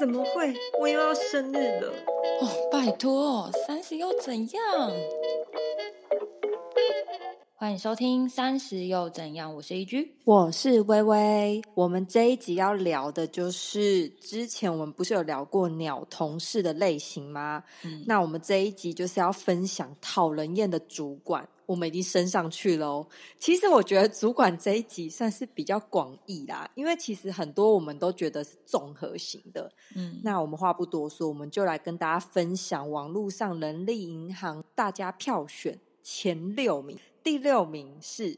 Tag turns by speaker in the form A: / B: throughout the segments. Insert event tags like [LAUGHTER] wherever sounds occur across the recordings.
A: 怎么会？我又要生日了！
B: 哦，拜托，三十又怎样？欢迎收听《三十又怎样》，我是一居，
A: 我是微微。我们这一集要聊的就是之前我们不是有聊过鸟同事的类型吗？那我们这一集就是要分享讨人厌的主管。我们已经升上去了。其实我觉得主管这一集算是比较广义啦，因为其实很多我们都觉得是综合型的。嗯，那我们话不多说，我们就来跟大家分享网络上人力银行大家票选前六名。第六名是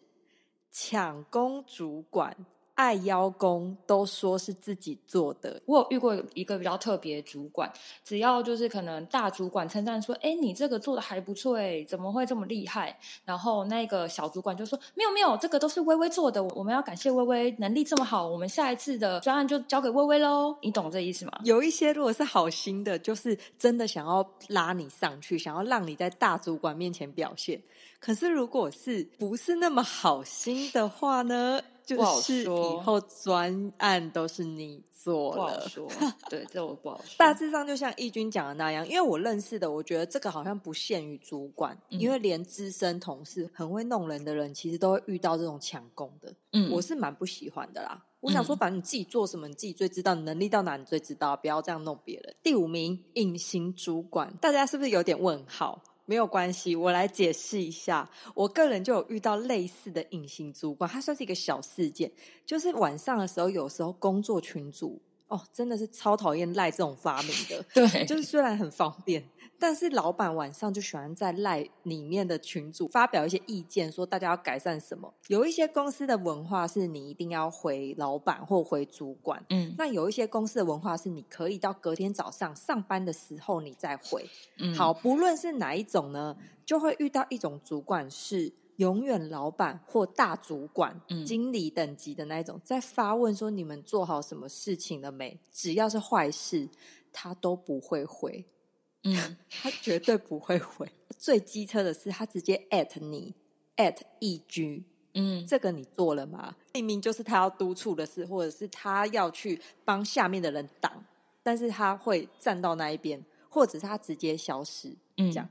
A: 抢攻主管。爱邀功都说是自己做的。
B: 我有遇过一个比较特别主管，只要就是可能大主管称赞说：“哎，你这个做的还不错，哎，怎么会这么厉害？”然后那个小主管就说：“没有没有，这个都是微微做的，我们要感谢微微能力这么好，我们下一次的专案就交给微微喽。”你懂这意思吗？
A: 有一些如果是好心的，就是真的想要拉你上去，想要让你在大主管面前表现。可是如果是不是那么好心的话呢？就是以后专案都是你做了，[LAUGHS]
B: 对，这我不好说。
A: 大致上就像义军讲的那样，因为我认识的，我觉得这个好像不限于主管，因为连资深同事很会弄人的人，其实都会遇到这种抢功的。嗯，我是蛮不喜欢的啦。我想说，反正你自己做什么，你自己最知道，能力到哪你最知道，不要这样弄别人。第五名，隐形主管，大家是不是有点问号？没有关系，我来解释一下。我个人就有遇到类似的隐形主管，它算是一个小事件，就是晚上的时候，有时候工作群组哦，真的是超讨厌赖这种发明的。[LAUGHS]
B: 对，
A: 就是虽然很方便。但是老板晚上就喜欢在赖里面的群组发表一些意见，说大家要改善什么。有一些公司的文化是你一定要回老板或回主管，嗯，那有一些公司的文化是你可以到隔天早上上班的时候你再回。嗯，好，不论是哪一种呢，就会遇到一种主管是永远老板或大主管、经理等级的那一种，在发问说你们做好什么事情了没？只要是坏事，他都不会回。嗯，[LAUGHS] 他绝对不会回。最机车的是，他直接 at 你 at eg，嗯，这个你做了吗？明明就是他要督促的事，或者是他要去帮下面的人挡，但是他会站到那一边，或者是他直接消失。嗯，这样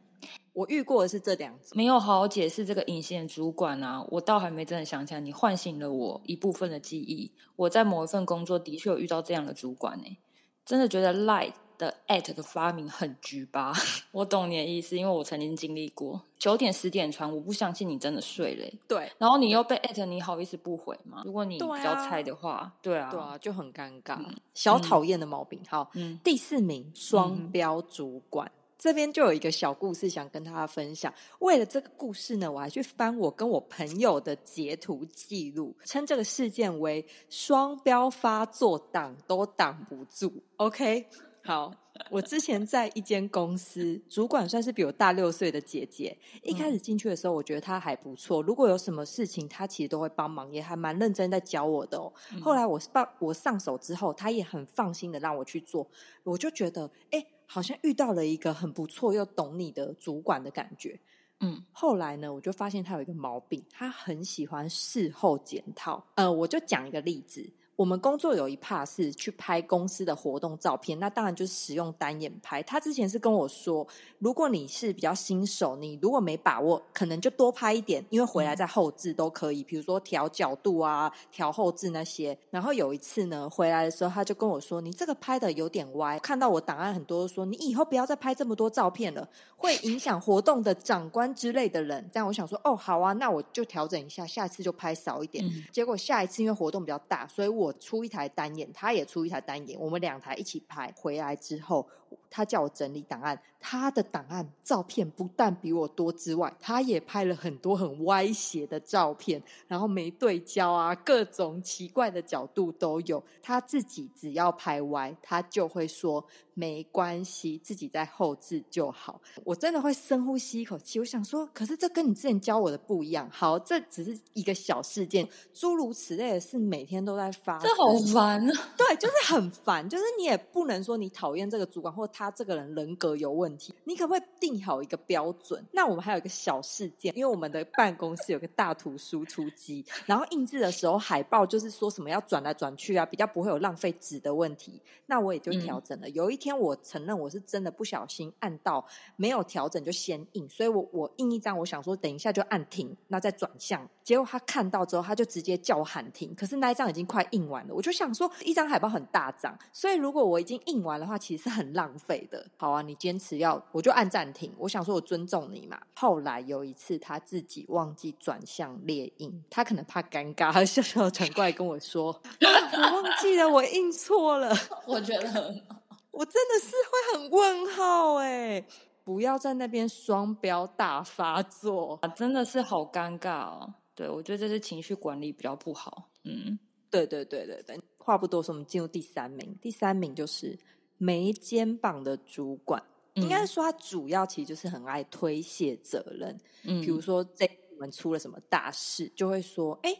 A: 我遇过的是这两种，
B: 没有好好解释这个隐形的主管啊，我倒还没真的想起来。你唤醒了我一部分的记忆。我在某一份工作的确有遇到这样的主管呢，真的觉得 light。的 at 的发明很局吧？我懂你的意思，因为我曾经经历过九点十点传，我不相信你真的睡了。
A: 对，
B: 然后你又被 at，你好意思不回吗？如果你比较菜的话，对啊，
A: 对啊，就很尴尬，小讨厌的毛病。好，第四名双标主管，这边就有一个小故事想跟大家分享。为了这个故事呢，我还去翻我跟我朋友的截图记录，称这个事件为双标发作，挡都挡不住。OK。好，我之前在一间公司，主管算是比我大六岁的姐姐。一开始进去的时候，我觉得她还不错。如果有什么事情，她其实都会帮忙，也还蛮认真在教我的哦。后来我上我上手之后，她也很放心的让我去做。我就觉得，哎，好像遇到了一个很不错又懂你的主管的感觉。嗯，后来呢，我就发现他有一个毛病，他很喜欢事后检讨。呃，我就讲一个例子。我们工作有一 part 是去拍公司的活动照片，那当然就是使用单眼拍。他之前是跟我说，如果你是比较新手，你如果没把握，可能就多拍一点，因为回来再后置都可以。比如说调角度啊，调后置那些。然后有一次呢，回来的时候他就跟我说：“你这个拍的有点歪。”看到我档案很多，说：“你以后不要再拍这么多照片了，会影响活动的长官之类的人。”这样我想说：“哦，好啊，那我就调整一下，下一次就拍少一点。”结果下一次因为活动比较大，所以我。出一台单眼，他也出一台单眼，我们两台一起拍。回来之后，他叫我整理档案。他的档案照片不但比我多之外，他也拍了很多很歪斜的照片，然后没对焦啊，各种奇怪的角度都有。他自己只要拍歪，他就会说没关系，自己在后置就好。我真的会深呼吸一口气，我想说，可是这跟你之前教我的不一样。好，这只是一个小事件，诸如此类的事每天都在发，
B: 这好烦啊！
A: 对，就是很烦，就是你也不能说你讨厌这个主管，或他这个人人格有问题，你可不可以定好一个标准？那我们还有一个小事件，因为我们的办公室有个大图输出机，然后印制的时候海报就是说什么要转来转去啊，比较不会有浪费纸的问题。那我也就调整了。有一天我承认我是真的不小心按到没有调整就先印，所以我我印一张，我想说等一下就按停，那再转向。结果他看到之后，他就直接叫我喊停。可是那一张已经快印完了，我就想说一张海报很大张，所以如果我已经印完的话，其实是很浪费的。好啊，你坚持要，我就按暂停。我想说我尊重你嘛。后来有一次他自己忘记转向猎印，他可能怕尴尬，他笑笑转过来跟我说：“ [LAUGHS] 我忘记了，我印错了。[LAUGHS] ”
B: 我觉得。
A: 我真的是会很问号哎！不要在那边双标大发作，[LAUGHS] 啊
B: 真的是好尴尬哦。对，我觉得这是情绪管理比较不好。嗯，
A: 对对对对对。话不多说，我们进入第三名。第三名就是没肩膀的主管，应该说他主要其实就是很爱推卸责任。嗯，比如说这我们出了什么大事，就会说：“哎。”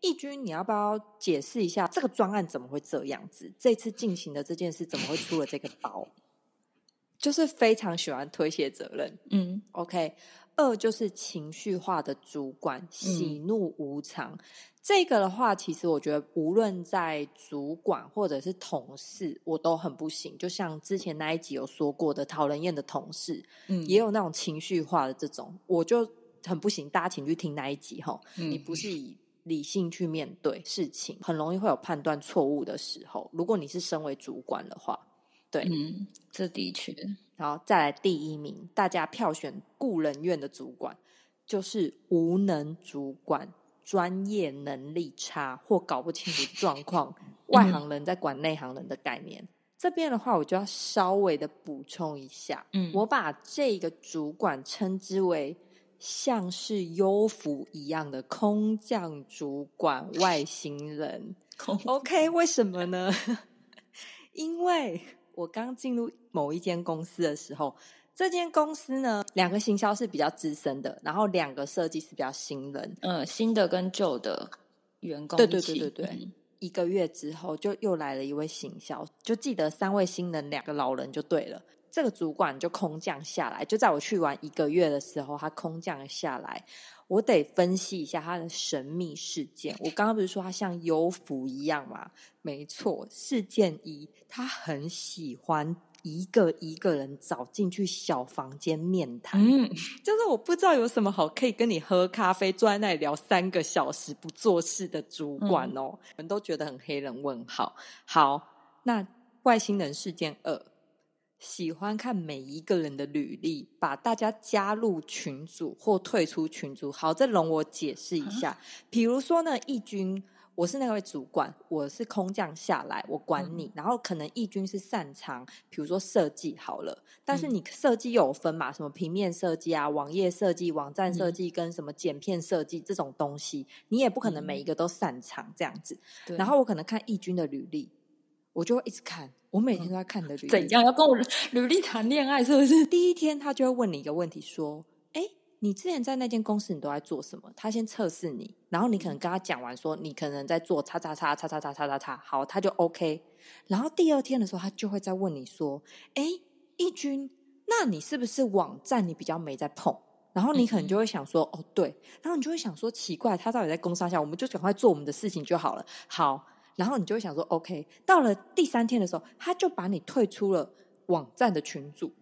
A: 义军，你要不要解释一下这个专案怎么会这样子？这次进行的这件事怎么会出了这个包？就是非常喜欢推卸责任。嗯，OK。二就是情绪化的主管，喜怒无常。这个的话，其实我觉得无论在主管或者是同事，我都很不行。就像之前那一集有说过的，讨人厌的同事，嗯，也有那种情绪化的这种，我就很不行。大家请去听那一集哈。你不是以。理性去面对事情，很容易会有判断错误的时候。如果你是身为主管的话，对，
B: 嗯，这的确。
A: 然后再来第一名，大家票选雇人院的主管，就是无能主管，专业能力差或搞不清楚 [LAUGHS] 状况，外行人在管内行人的概念。这边的话，我就要稍微的补充一下，嗯，我把这个主管称之为。像是优福一样的空降主管外星人，OK？为什么呢？[LAUGHS] 因为我刚进入某一间公司的时候，这间公司呢，两个行销是比较资深的，然后两个设计师比较新人，
B: 嗯，新的跟旧的员工，
A: 对对对对对。一个月之后，就又来了一位行销，就记得三位新人，两个老人就对了。这个主管就空降下来，就在我去完一个月的时候，他空降下来。我得分析一下他的神秘事件。我刚刚不是说他像幽浮一样吗？没错，事件一，他很喜欢一个一个人找进去小房间面谈。嗯，就是我不知道有什么好可以跟你喝咖啡，坐在那里聊三个小时不做事的主管哦，人都觉得很黑人问号。好，那外星人事件二。喜欢看每一个人的履历，把大家加入群组或退出群组。好，这容我解释一下。比如说呢，义军，我是那位主管，我是空降下来，我管你。然后可能义军是擅长，比如说设计好了，但是你设计有分嘛？什么平面设计啊、网页设计、网站设计跟什么剪片设计这种东西，你也不可能每一个都擅长这样子。然后我可能看义军的履历。我就会一直看，我每天都在看的履历。
B: 怎样要跟我履历谈恋爱？是不是？[LAUGHS]
A: 第一天他就会问你一个问题，说：“哎，你之前在那间公司你都在做什么？”他先测试你，然后你可能跟他讲完说你可能在做叉叉叉叉叉叉叉叉叉，好，他就 OK。然后第二天的时候，他就会再问你说：“哎，义军，那你是不是网站你比较没在碰？”然后你可能就会想说：“哦，对。”然后你就会想说：“奇怪，他到底在攻杀下？我们就赶快做我们的事情就好了。”好。然后你就会想说，OK，到了第三天的时候，他就把你退出了网站的群组。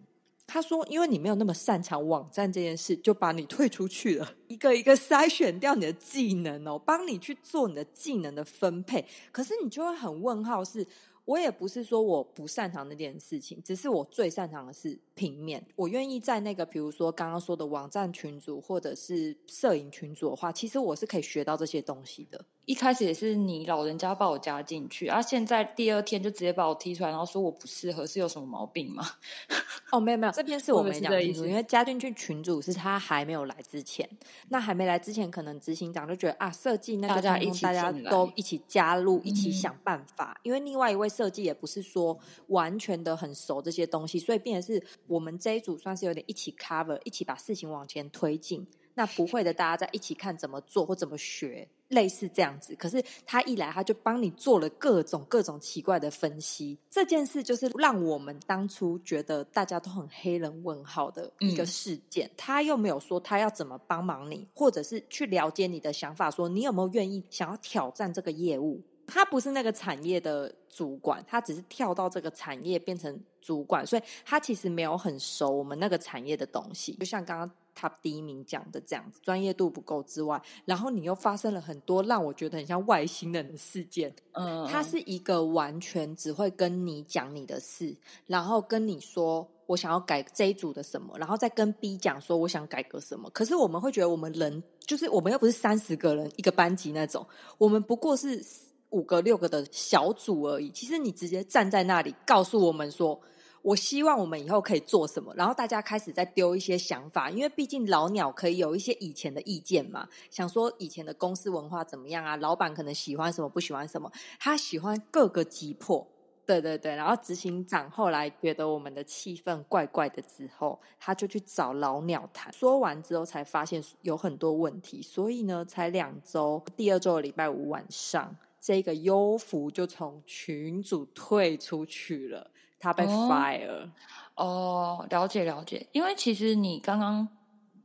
A: 他说，因为你没有那么擅长网站这件事，就把你退出去了。[LAUGHS] 一个一个筛选掉你的技能哦，帮你去做你的技能的分配。可是你就会很问号，是我也不是说我不擅长那件事情，只是我最擅长的是平面。我愿意在那个，比如说刚刚说的网站群组或者是摄影群组的话，其实我是可以学到这些东西的。
B: 一开始也是你老人家把我加进去，啊，现在第二天就直接把我踢出来，然后说我不适合，是有什么毛病吗？[LAUGHS]
A: 哦，没有没有，这边是我没讲清楚，因为加进去群主是他还没有来之前，那还没来之前，可能执行长就觉得啊，设计那个大家一起大家都一起加入，一起想办法，因为另外一位设计也不是说完全的很熟这些东西，所以变成是我们这一组算是有点一起 cover，一起把事情往前推进。那不会的，大家在一起看怎么做或怎么学，类似这样子。可是他一来，他就帮你做了各种各种奇怪的分析。这件事就是让我们当初觉得大家都很黑人问号的一个事件。他又没有说他要怎么帮忙你，或者是去了解你的想法，说你有没有愿意想要挑战这个业务。他不是那个产业的主管，他只是跳到这个产业变成主管，所以他其实没有很熟我们那个产业的东西。就像刚刚。他第一名讲的这样子，专业度不够之外，然后你又发生了很多让我觉得很像外星人的事件。嗯，他是一个完全只会跟你讲你的事，然后跟你说我想要改这一组的什么，然后再跟 B 讲说我想改革什么。可是我们会觉得我们人就是我们又不是三十个人一个班级那种，我们不过是五个六个的小组而已。其实你直接站在那里告诉我们说。我希望我们以后可以做什么，然后大家开始在丢一些想法，因为毕竟老鸟可以有一些以前的意见嘛，想说以前的公司文化怎么样啊，老板可能喜欢什么不喜欢什么，他喜欢各个击破，对对对，然后执行长后来觉得我们的气氛怪怪的之后，他就去找老鸟谈，说完之后才发现有很多问题，所以呢，才两周，第二周的礼拜五晚上，这个优福就从群组退出去了。他被 fire
B: 哦，了解了解。因为其实你刚刚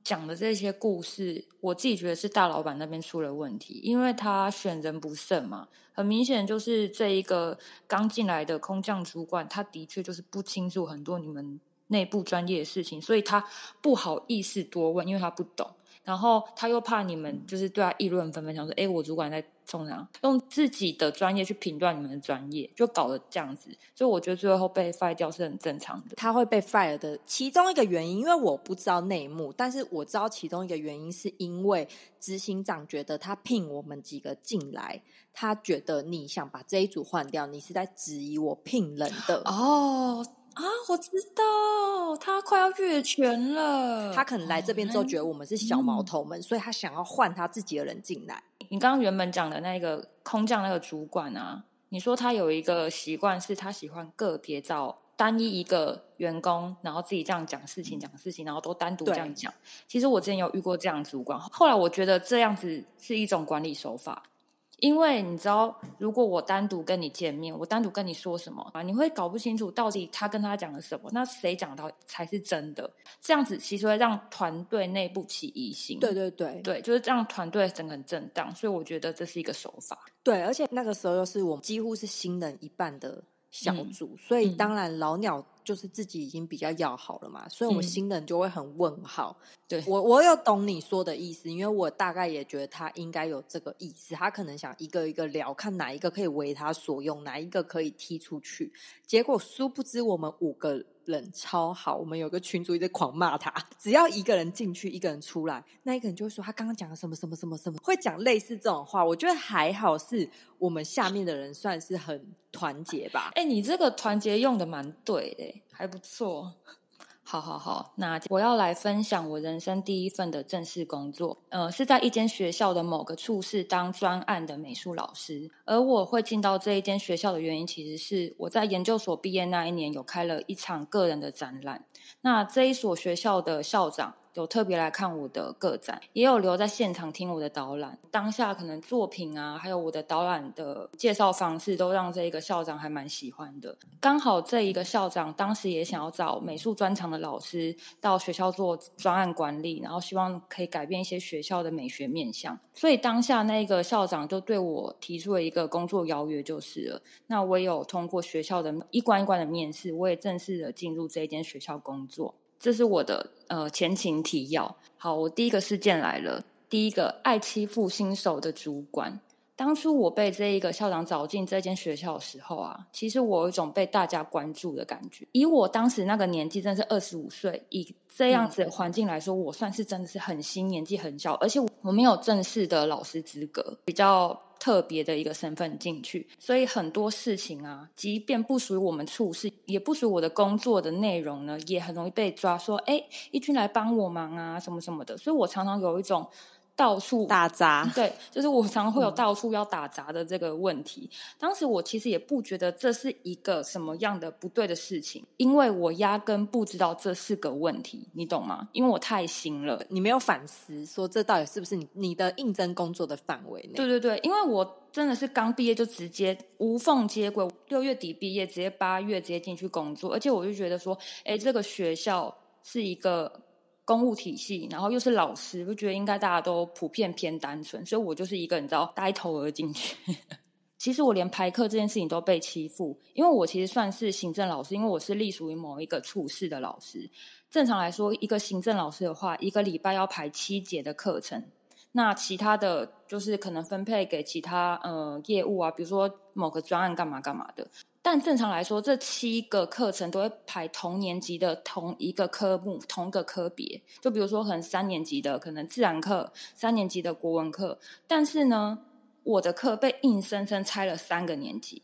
B: 讲的这些故事，我自己觉得是大老板那边出了问题，因为他选人不慎嘛。很明显就是这一个刚进来的空降主管，他的确就是不清楚很多你们内部专业的事情，所以他不好意思多问，因为他不懂。然后他又怕你们就是对他议论纷纷，想说：“哎，我主管在冲啥？”用自己的专业去评断你们的专业，就搞得这样子。所以我觉得最后被 fire 掉是很正常的。
A: 他会被 fire 的其中一个原因，因为我不知道内幕，但是我知道其中一个原因是因为执行长觉得他聘我们几个进来，他觉得你想把这一组换掉，你是在质疑我聘人的
B: 哦。啊，我知道他快要越权了。
A: 他可能来这边之后觉得我们是小毛头们，所以他想要换他自己的人进来。
B: 你刚刚原本讲的那个空降那个主管啊，你说他有一个习惯，是他喜欢个别找单一一个员工，然后自己这样讲事情，讲事情，然后都单独这样讲。其实我之前有遇过这样主管，后来我觉得这样子是一种管理手法。因为你知道，如果我单独跟你见面，我单独跟你说什么啊，你会搞不清楚到底他跟他讲了什么，那谁讲到才是真的？这样子其实会让团队内部起疑心。
A: 对对对，
B: 对，就是让团队整个很震荡。所以我觉得这是一个手法。
A: 对，而且那个时候又是我们几乎是新人一半的小组，所以当然老鸟。就是自己已经比较要好了嘛，所以我们新人就会很问号。
B: 对
A: 我，我有懂你说的意思，因为我大概也觉得他应该有这个意思，他可能想一个一个聊，看哪一个可以为他所用，哪一个可以踢出去。结果殊不知我们五个。人超好，我们有个群主一直狂骂他，只要一个人进去，一个人出来，那一个人就会说他刚刚讲了什么什么什么什么，会讲类似这种话。我觉得还好，是我们下面的人算是很团结吧。
B: 哎，你这个团结用的蛮对的，还不错。好好好，那我要来分享我人生第一份的正式工作，呃，是在一间学校的某个处室当专案的美术老师。而我会进到这一间学校的原因，其实是我在研究所毕业那一年有开了一场个人的展览。那这一所学校的校长。有特别来看我的个展，也有留在现场听我的导览。当下可能作品啊，还有我的导览的介绍方式，都让这一个校长还蛮喜欢的。刚好这一个校长当时也想要找美术专长的老师到学校做专案管理，然后希望可以改变一些学校的美学面向。所以当下那个校长就对我提出了一个工作邀约，就是了。那我也有通过学校的一关一关的面试，我也正式的进入这一间学校工作。这是我的呃前情提要。好，我第一个事件来了。第一个爱欺负新手的主管。当初我被这一个校长找进这间学校的时候啊，其实我有一种被大家关注的感觉。以我当时那个年纪，真是二十五岁，以这样子的环境来说，我算是真的是很新，年纪很小，而且我没有正式的老师资格，比较特别的一个身份进去，所以很多事情啊，即便不属于我们处事，也不属于我的工作的内容呢，也很容易被抓说，哎，一军来帮我忙啊，什么什么的。所以我常常有一种。到处
A: 打杂，
B: 对，就是我常常会有到处要打杂的这个问题。当时我其实也不觉得这是一个什么样的不对的事情，因为我压根不知道这是个问题，你懂吗？因为我太新了，
A: 你没有反思说这到底是不是你你的应征工作的范围内？
B: 对对对，因为我真的是刚毕业就直接无缝接轨，六月底毕业，直接八月直接进去工作，而且我就觉得说，哎，这个学校是一个。公务体系，然后又是老师，就觉得应该大家都普遍偏单纯，所以我就是一个你知道呆头而进去。[LAUGHS] 其实我连排课这件事情都被欺负，因为我其实算是行政老师，因为我是隶属于某一个处室的老师。正常来说，一个行政老师的话，一个礼拜要排七节的课程，那其他的就是可能分配给其他呃业务啊，比如说某个专案干嘛干嘛的。但正常来说，这七个课程都会排同年级的同一个科目、同一个科别。就比如说，可能三年级的可能自然课，三年级的国文课。但是呢，我的课被硬生生拆了三个年级。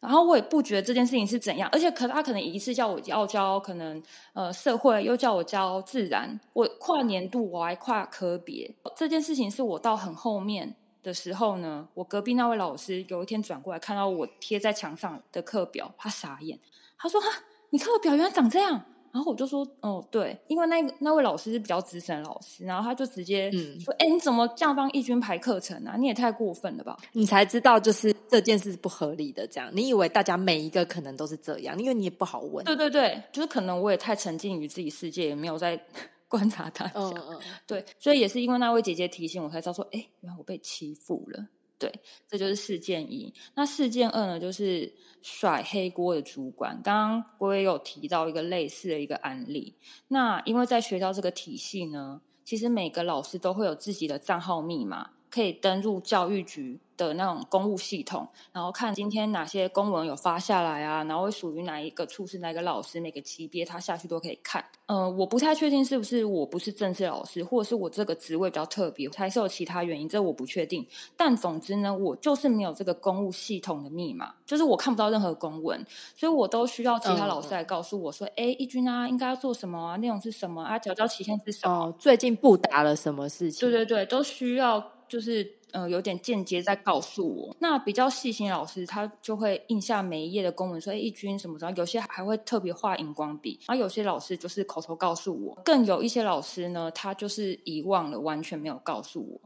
B: 然后我也不觉得这件事情是怎样，而且可他可能一次叫我要教可能呃社会，又叫我教自然，我跨年度我还跨科别。这件事情是我到很后面。的时候呢，我隔壁那位老师有一天转过来，看到我贴在墙上的课表，他傻眼，他说：“哈，你课表原来长这样。”然后我就说：“哦，对，因为那个那位老师是比较资深老师，然后他就直接说：‘哎，你怎么这样帮义军排课程啊？你也太过分了吧！’
A: 你才知道就是这件事是不合理的。这样，你以为大家每一个可能都是这样，因为你也不好问。
B: 对对对，就是可能我也太沉浸于自己世界，也没有在。”观察大家，对，所以也是因为那位姐姐提醒我，才知道说，哎，原来我被欺负了。对，这就是事件一。那事件二呢，就是甩黑锅的主管。刚刚我也有提到一个类似的一个案例。那因为在学校这个体系呢，其实每个老师都会有自己的账号密码，可以登入教育局。的那种公务系统，然后看今天哪些公文有发下来啊，然后会属于哪一个处室、哪个老师、哪个级别，他下去都可以看。呃，我不太确定是不是我不是正式老师，或者是我这个职位比较特别，还是有其他原因，这我不确定。但总之呢，我就是没有这个公务系统的密码，就是我看不到任何公文，所以我都需要其他老师来告诉我说：“哎，义军啊，应该要做什么啊？内容是什么啊？缴交期限是什么？
A: 最近不打了什么事情？”
B: 对对对，都需要就是。呃，有点间接在告诉我。那比较细心老师，他就会印下每一页的公文，说一军什么什么。有些还会特别画荧光笔。然后有些老师就是口头告诉我，更有一些老师呢，他就是遗忘了，完全没有告诉我。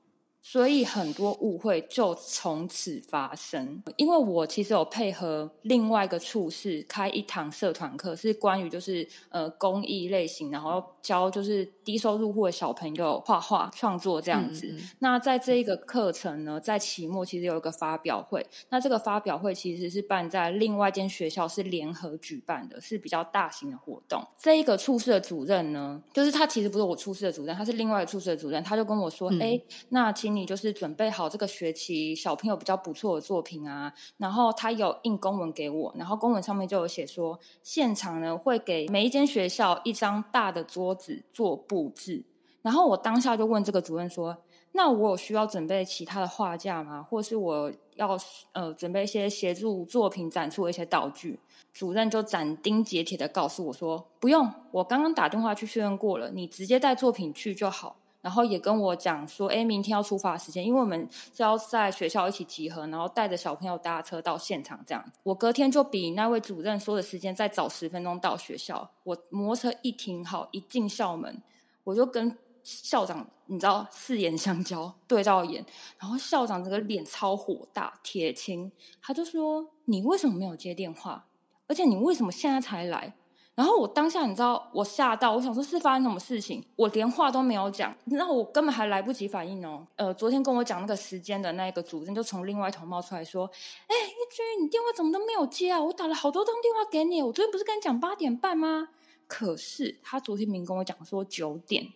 B: 所以很多误会就从此发生。因为我其实有配合另外一个处室开一堂社团课，是关于就是呃公益类型，然后教就是低收入户的小朋友画画创作这样子。那在这一个课程呢，在期末其实有一个发表会。那这个发表会其实是办在另外一间学校，是联合举办的，是比较大型的活动。这一个处室的主任呢，就是他其实不是我处室的主任，他是另外一个处室的主任，他就跟我说：“哎，那请。”你就是准备好这个学期小朋友比较不错的作品啊，然后他有印公文给我，然后公文上面就有写说，现场呢会给每一间学校一张大的桌子做布置，然后我当下就问这个主任说，那我有需要准备其他的画架吗？或是我要呃准备一些协助作品展出的一些道具？主任就斩钉截铁的告诉我说，不用，我刚刚打电话去确认过了，你直接带作品去就好。然后也跟我讲说，哎，明天要出发时间，因为我们是要在学校一起集合，然后带着小朋友搭车到现场这样。我隔天就比那位主任说的时间再早十分钟到学校。我摩托车一停好，一进校门，我就跟校长，你知道四眼相交，对到眼，然后校长这个脸超火大，铁青，他就说：“你为什么没有接电话？而且你为什么现在才来？”然后我当下你知道我吓到，我想说是发生什么事情，我连话都没有讲，然后我根本还来不及反应哦。呃，昨天跟我讲那个时间的那个主任就从另外一头冒出来说：“哎，一君，你电话怎么都没有接啊？我打了好多通电话给你，我昨天不是跟你讲八点半吗？可是他昨天明跟我讲说九点，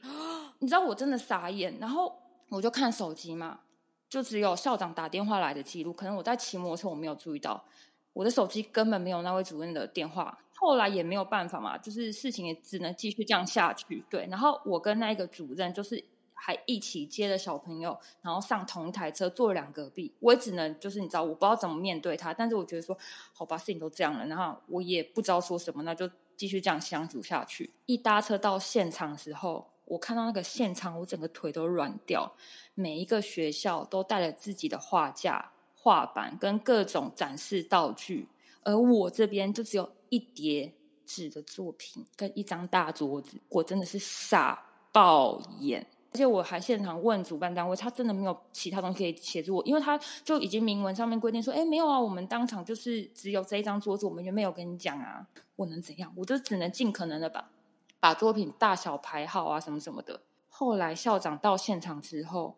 B: 你知道我真的傻眼。然后我就看手机嘛，就只有校长打电话来的记录，可能我在骑摩托车我没有注意到，我的手机根本没有那位主任的电话。”后来也没有办法嘛，就是事情也只能继续这样下去。对，然后我跟那一个主任就是还一起接了小朋友，然后上同一台车坐两隔壁，我也只能就是你知道，我不知道怎么面对他，但是我觉得说，好吧，事情都这样了，然后我也不知道说什么，那就继续这样相处下去。一搭车到现场的时候，我看到那个现场，我整个腿都软掉。每一个学校都带了自己的画架、画板跟各种展示道具，而我这边就只有一叠纸的作品跟一张大桌子，我真的是傻爆眼。而且我还现场问主办单位，他真的没有其他东西可以协助我，因为他就已经明文上面规定说，哎，没有啊，我们当场就是只有这一张桌子，我们就没有跟你讲啊，我能怎样？我就只能尽可能的把把作品大小排好啊，什么什么的。后来校长到现场之后，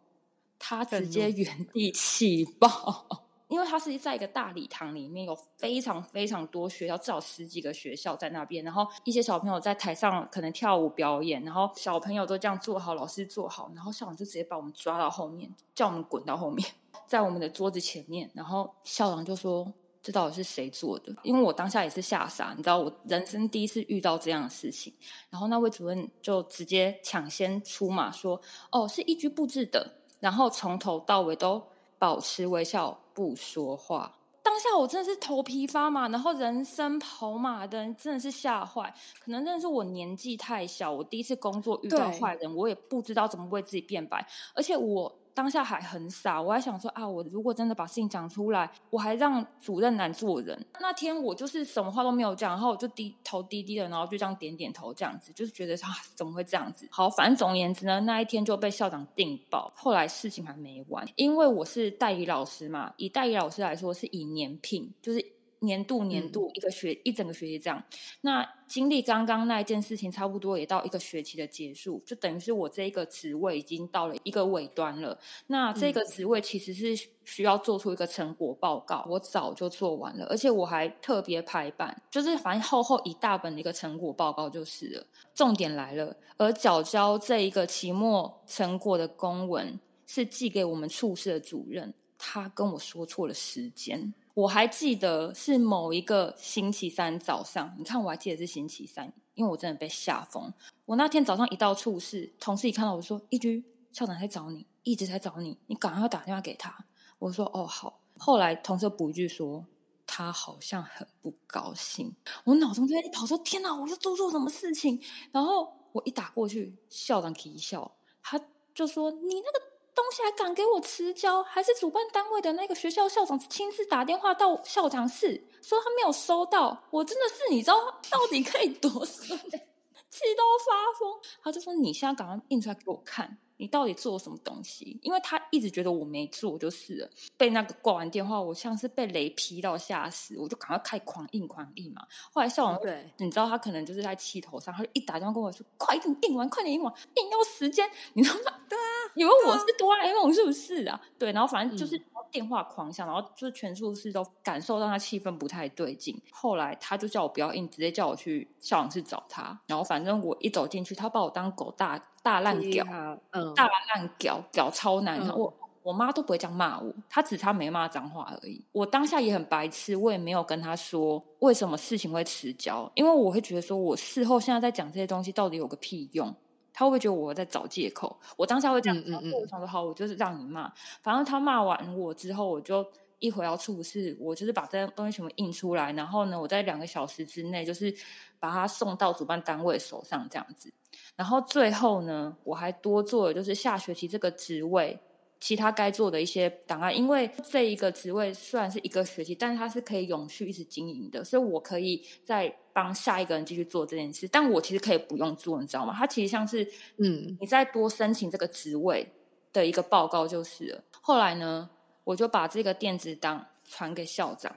B: 他直接原地气爆。因为他是在一个大礼堂里面，有非常非常多学校，至少十几个学校在那边，然后一些小朋友在台上可能跳舞表演，然后小朋友都这样坐好，老师坐好，然后校长就直接把我们抓到后面，叫我们滚到后面，[LAUGHS] 在我们的桌子前面，然后校长就说：“这到底是谁做的？”因为我当下也是吓傻，你知道，我人生第一次遇到这样的事情，然后那位主任就直接抢先出马说：“哦，是一居布置的，然后从头到尾都保持微笑。”不说话，当下我真的是头皮发麻，然后人生跑马灯，真的是吓坏。可能真的是我年纪太小，我第一次工作遇到坏人，我也不知道怎么为自己辩白，而且我。当下还很傻，我还想说啊，我如果真的把事情讲出来，我还让主任难做人。那天我就是什么话都没有讲，然后我就低头低低的，然后就这样点点头，这样子就是觉得啊，怎么会这样子？好，反正总而言之呢，那一天就被校长定爆。后来事情还没完，因为我是代理老师嘛，以代理老师来说，是以年聘，就是。年度年度一个学一整个学期这样，那经历刚刚那一件事情，差不多也到一个学期的结束，就等于是我这一个职位已经到了一个尾端了。那这个职位其实是需要做出一个成果报告，我早就做完了，而且我还特别排版，就是反正厚厚一大本的一个成果报告就是了。重点来了，而缴交这一个期末成果的公文是寄给我们处室的主任，他跟我说错了时间。我还记得是某一个星期三早上，你看我还记得是星期三，因为我真的被吓疯。我那天早上一到处室，同事一看到我说：“一居校长在找你，一直在找你，你赶快打电话给他。”我说：“哦，好。”后来同事补一句说：“他好像很不高兴。”我脑中就在一跑说：“天哪，我又做错什么事情？”然后我一打过去，校长一笑，他就说：“你那个。”东西还敢给我迟交，还是主办单位的那个学校校长亲自打电话到校长室说他没有收到，我真的是你知道到底可以多 [LAUGHS] 衰，气到发疯。他就说你现在赶快印出来给我看。你到底做了什么东西？因为他一直觉得我没做，就是了。被那个挂完电话，我像是被雷劈到吓死，我就赶快开狂印狂印嘛。后来校长对，你知道他可能就是在气头上，他就一打电话跟我说：“快点印完，快点印完，印要时间。[LAUGHS] ”你知道吗？
A: 对啊，
B: 以为我是哆啦 A 梦是不是啊？对，然后反正就是电话狂响，然后就是全宿舍都感受到他气氛不太对劲。后来他就叫我不要硬，直接叫我去校长室找他。然后反正我一走进去，他把我当狗大。大烂屌，嗯，大烂屌，屌超难。我我妈都不会这样骂我，她只差没骂脏话而已。我当下也很白痴，我也没有跟他说为什么事情会迟交，因为我会觉得说我事后现在在讲这些东西到底有个屁用？他会不会觉得我在找借口？我当下会这样，嗯嗯，我想说好，我就是让你骂。反正他骂完我之后，我就一回要处事，我就是把这些东西全部印出来，然后呢，我在两个小时之内就是把它送到主办单位手上，这样子。然后最后呢，我还多做了就是下学期这个职位其他该做的一些档案，因为这一个职位虽然是一个学期，但是它是可以永续一直经营的，所以我可以再帮下一个人继续做这件事。但我其实可以不用做，你知道吗？它其实像是嗯，你再多申请这个职位的一个报告就是了。后来呢，我就把这个电子档传给校长，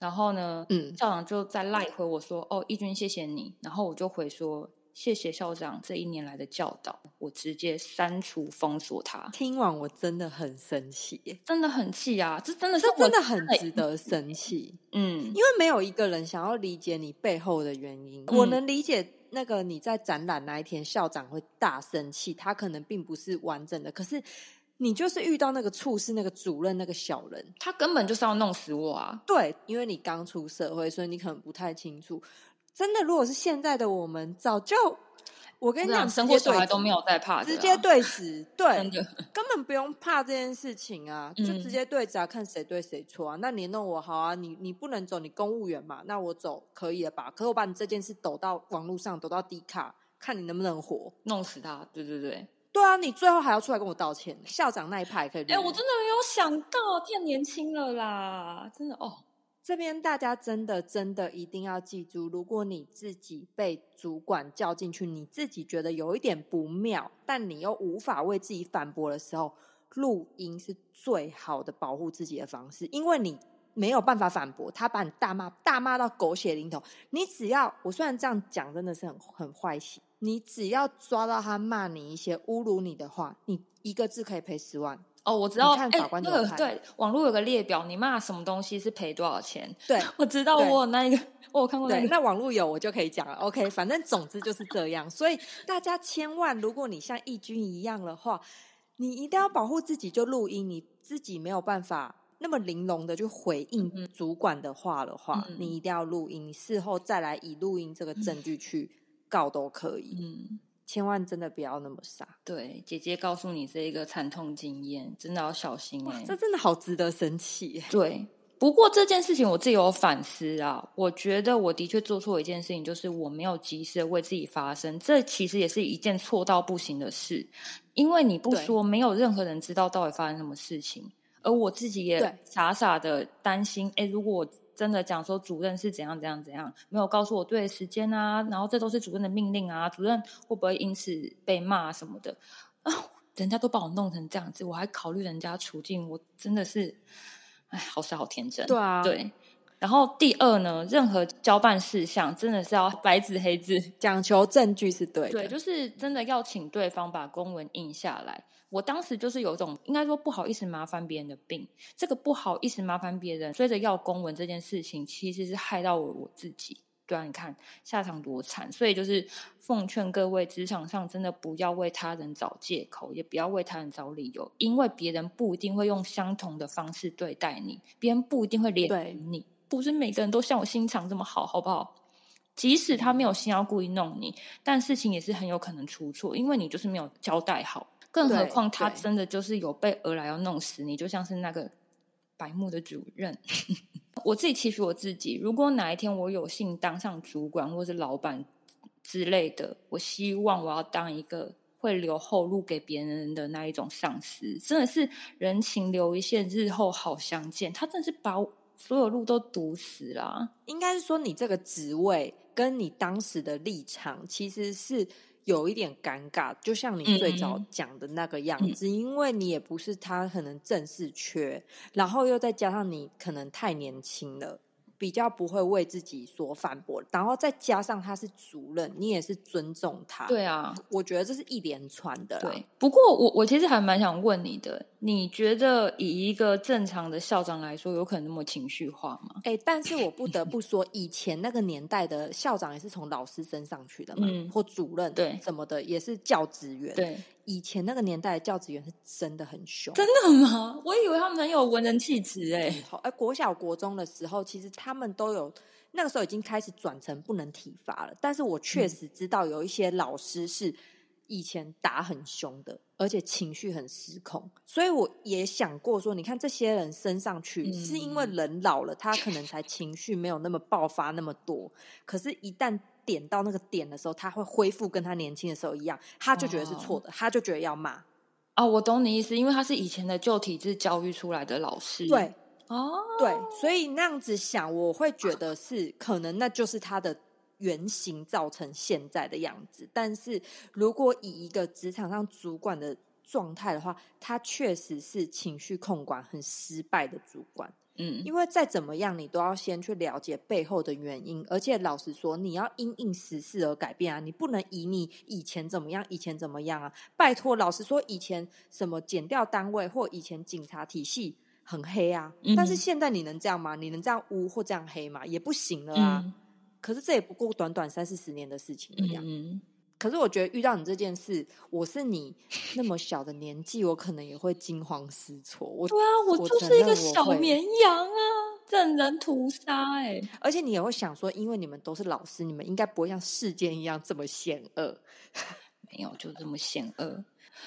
B: 然后呢，嗯，校长就再赖回我说：“哦，义军，谢谢你。”然后我就回说。谢谢校长这一年来的教导，我直接删除封锁他。
A: 听完我真的很生气，
B: 真的很气啊！这真的是
A: 真的很值得生气。[LAUGHS] 嗯，因为没有一个人想要理解你背后的原因。我能理解那个你在展览那一天校长会大生气，他可能并不是完整的。可是你就是遇到那个处事那个主任那个小人，
B: 他根本就是要弄死我啊！
A: 对，因为你刚出社会，所以你可能不太清楚。真的，如果是现在的我们，早就我跟你讲，
B: 生过小孩都没有在怕，
A: 直接对质，对，
B: 真的
A: 根本不用怕这件事情啊，就直接对质啊，看谁对谁错啊。那你弄我好啊，你你不能走，你公务员嘛，那我走可以了吧？可是我把你这件事抖到网络上，抖到低卡，看你能不能活，
B: 弄死他。对对对，
A: 对啊，你最后还要出来跟我道歉。校长那一派可以，
B: 哎，我真的没有想到，太年轻了啦，真的哦。
A: 这边大家真的真的一定要记住，如果你自己被主管叫进去，你自己觉得有一点不妙，但你又无法为自己反驳的时候，录音是最好的保护自己的方式，因为你没有办法反驳，他把你大骂大骂到狗血淋头，你只要我虽然这样讲真的是很很坏心，你只要抓到他骂你一些侮辱你的话，你一个字可以赔十万。
B: 哦，我知道，
A: 哎，
B: 那个对，网络有个列表，你骂什么东西是赔多少钱？
A: 对，
B: 我知道，我那一个，我有看过那个。
A: 那网络有，我就可以讲了。OK，反正总之就是这样。所以大家千万，如果你像义军一样的话，你一定要保护自己，就录音。你自己没有办法那么玲珑的去回应主管的话的话，你一定要录音，事后再来以录音这个证据去告都可以。嗯。千万真的不要那么傻。
B: 对，姐姐告诉你这一个惨痛经验，真的要小心哎。
A: 这真的好值得生气。
B: 对，不过这件事情我自己有反思啊。我觉得我的确做错一件事情，就是我没有及时的为自己发声。这其实也是一件错到不行的事，因为你不说，没有任何人知道到底发生什么事情。而我自己也傻傻的担心，哎，如果。真的讲说主任是怎样怎样怎样，没有告诉我对的时间啊，然后这都是主任的命令啊，主任会不会因此被骂什么的啊？人家都把我弄成这样子，我还考虑人家处境，我真的是，哎，好傻好天真。
A: 对啊，
B: 对。然后第二呢，任何交办事项真的是要白纸黑字，
A: 讲求证据是对。
B: 对，就是真的要请对方把公文印下来。我当时就是有种应该说不好意思麻烦别人的病，这个不好意思麻烦别人，追着要公文这件事情，其实是害到我我自己。对啊，你看下场多惨，所以就是奉劝各位职场上真的不要为他人找借口，也不要为他人找理由，因为别人不一定会用相同的方式对待你，别人不一定会怜悯你，不是每个人都像我心肠这么好，好不好？即使他没有心要故意弄你，但事情也是很有可能出错，因为你就是没有交代好。更何况他真的就是有备而来要弄死你，就像是那个白木的主任。[LAUGHS] 我自己期许我自己，如果哪一天我有幸当上主管或是老板之类的，我希望我要当一个会留后路给别人的那一种上司，真的是人情留一线，日后好相见。他真的是把所有路都堵死了。
A: 应该是说，你这个职位跟你当时的立场其实是。有一点尴尬，就像你最早讲的那个样子，因为你也不是他可能正式缺，然后又再加上你可能太年轻了。比较不会为自己所反驳，然后再加上他是主任，你也是尊重他。
B: 对啊，
A: 我觉得这是一连串的。
B: 对，不过我我其实还蛮想问你的，你觉得以一个正常的校长来说，有可能那么情绪化吗？
A: 哎，但是我不得不说，以前那个年代的校长也是从老师升上去的嘛，或主任
B: 对
A: 什么的，也是教职员。
B: 对。
A: 以前那个年代的教职员是真的很凶，
B: 真的吗？我以为他们很有文人气质哎。
A: 哎，国小国中的时候，其实他们都有那个时候已经开始转成不能体罚了。但是我确实知道有一些老师是以前打很凶的，而且情绪很失控。所以我也想过说，你看这些人升上去，是因为人老了，他可能才情绪没有那么爆发那么多。可是，一旦点到那个点的时候，他会恢复跟他年轻的时候一样，他就觉得是错的，他就觉得要骂。
B: 哦，我懂你意思，因为他是以前的旧体制教育出来的老师。
A: 对，哦，对，所以那样子想，我会觉得是可能那就是他的原型造成现在的样子。但是如果以一个职场上主管的状态的话，他确实是情绪控管很失败的主管。嗯，因为再怎么样，你都要先去了解背后的原因，而且老实说，你要因应时事而改变啊，你不能以你以前怎么样，以前怎么样啊？拜托，老实说，以前什么减掉单位或以前警察体系很黑啊，但是现在你能这样吗？你能这样污或这样黑吗？也不行了啊。可是这也不过短短三四十年的事情了呀。可是我觉得遇到你这件事，我是你那么小的年纪，我可能也会惊慌失措。我
B: 对啊，我就是一个小绵羊啊。任人屠杀哎！
A: 而且你也会想说，因为你们都是老师，你们应该不会像世间一样这么险恶。[LAUGHS]
B: 没有，就这么险恶。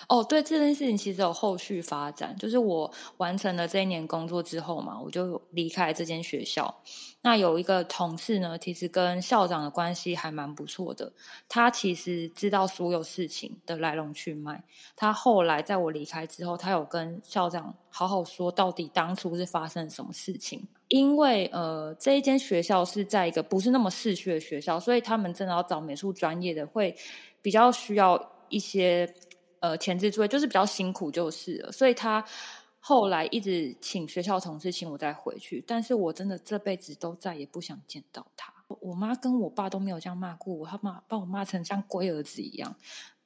B: 哦，对，这件事情其实有后续发展，就是我完成了这一年工作之后嘛，我就离开这间学校。那有一个同事呢，其实跟校长的关系还蛮不错的，他其实知道所有事情的来龙去脉。他后来在我离开之后，他有跟校长好好说，到底当初是发生什么事情。因为呃，这一间学校是在一个不是那么市区的学校，所以他们真的要找美术专业的，会比较需要一些。呃，前置作业就是比较辛苦，就是了。所以他后来一直请学校同事请我再回去，但是我真的这辈子都再也不想见到他。我妈跟我爸都没有这样骂过我，他骂把我骂成像龟儿子一样。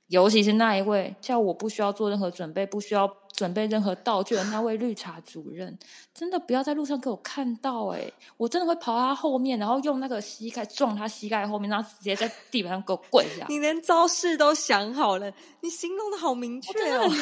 B: 尤其是那一位叫我不需要做任何准备，不需要准备任何道具的那位绿茶主任，真的不要在路上给我看到哎！我真的会跑他后面，然后用那个膝盖撞他膝盖后面，然后直接在地板上给我跪下。
A: 你连招式都想好了，你形容的好明确哦。[LAUGHS]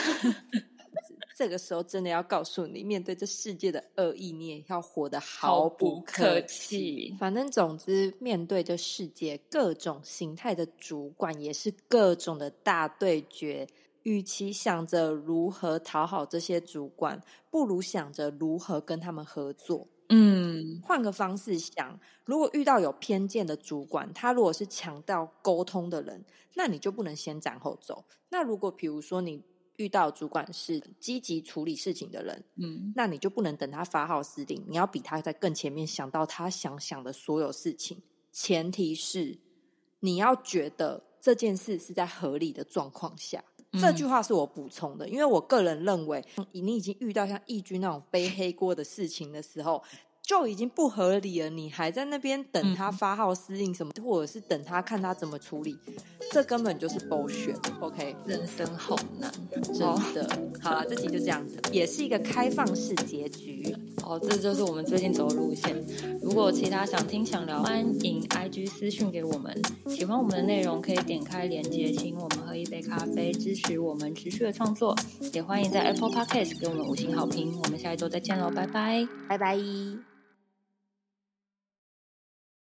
A: 这个时候真的要告诉你，面对这世界的恶意，你也要活得毫不客气。反正总之，面对这世界各种形态的主管，也是各种的大对决。与其想着如何讨好这些主管，不如想着如何跟他们合作。嗯，换个方式想，如果遇到有偏见的主管，他如果是强调沟通的人，那你就不能先斩后奏。那如果比如说你。遇到主管是积极处理事情的人，嗯，那你就不能等他发号施令，你要比他在更前面想到他想想的所有事情。前提是你要觉得这件事是在合理的状况下。这句话是我补充的，因为我个人认为，你已经遇到像易军那种背黑锅的事情的时候。就已经不合理了，你还在那边等他发号施令什么，或者是等他看他怎么处理，这根本就是 bullshit。OK，
B: 人生好难，
A: 真的。好了，这集就这样子，也是一个开放式结局。
B: 哦，这就是我们最近走的路线。如果其他想听想聊，欢迎 IG 私讯给我们。喜欢我们的内容，可以点开链接，请我们喝一杯咖啡，支持我们持续的创作。也欢迎在 Apple Podcast 给我们五星好评。我们下一周再见喽，拜拜，
A: 拜拜。